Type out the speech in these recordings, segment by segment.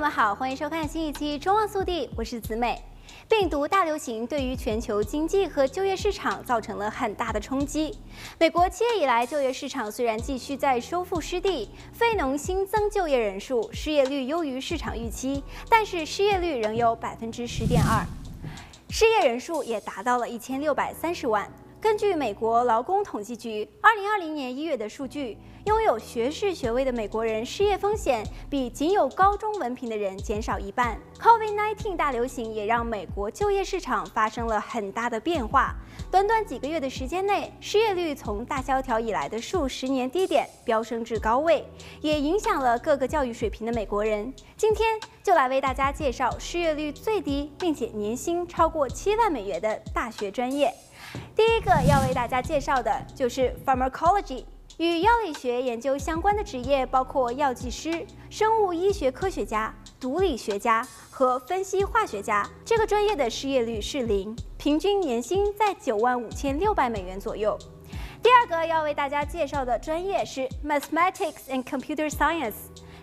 们好，欢迎收看新一期《中望速递》，我是子美。病毒大流行对于全球经济和就业市场造成了很大的冲击。美国七月以来就业市场虽然继续在收复失地，非农新增就业人数、失业率优于市场预期，但是失业率仍有百分之十点二，失业人数也达到了一千六百三十万。根据美国劳工统计局二零二零年一月的数据，拥有学士学位的美国人失业风险比仅有高中文凭的人减少一半。COVID-19 大流行也让美国就业市场发生了很大的变化。短短几个月的时间内，失业率从大萧条以来的数十年低点飙升至高位，也影响了各个教育水平的美国人。今天就来为大家介绍失业率最低并且年薪超过七万美元的大学专业。第一个要为大家介绍的就是 pharmacology，与药理学研究相关的职业包括药剂师、生物医学科学家、毒理学家和分析化学家。这个专业的失业率是零，平均年薪在九万五千六百美元左右。第二个要为大家介绍的专业是 mathematics and computer science。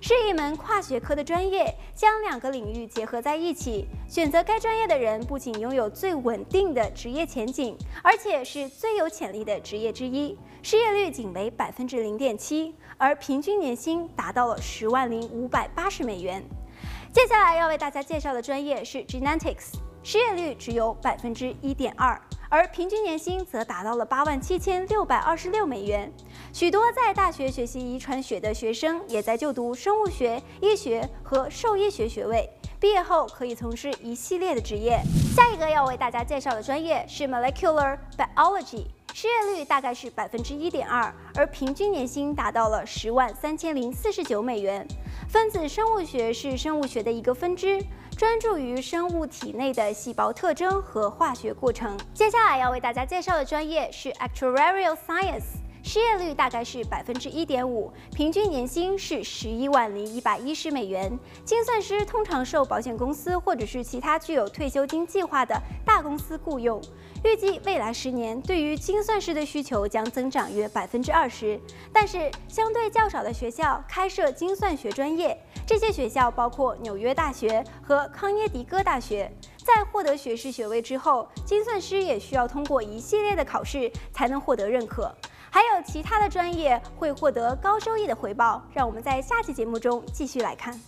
是一门跨学科的专业，将两个领域结合在一起。选择该专业的人不仅拥有最稳定的职业前景，而且是最有潜力的职业之一。失业率仅为百分之零点七，而平均年薪达到了十万零五百八十美元。接下来要为大家介绍的专业是 Genetics，失业率只有百分之一点二。而平均年薪则达到了八万七千六百二十六美元。许多在大学学习遗传学的学生也在就读生物学、医学和兽医学学位，毕业后可以从事一系列的职业。下一个要为大家介绍的专业是 Molecular Biology，失业率大概是百分之一点二，而平均年薪达到了十万三千零四十九美元。分子生物学是生物学的一个分支。专注于生物体内的细胞特征和化学过程。接下来要为大家介绍的专业是 Actuarial Science，失业率大概是百分之一点五，平均年薪是十一万零一百一十美元。精算师通常受保险公司或者是其他具有退休金计划的大公司雇佣。预计未来十年对于精算师的需求将增长约百分之二十，但是相对较少的学校开设精算学专业。这些学校包括纽约大学和康耶狄格大学。在获得学士学位之后，精算师也需要通过一系列的考试才能获得认可。还有其他的专业会获得高收益的回报。让我们在下期节目中继续来看。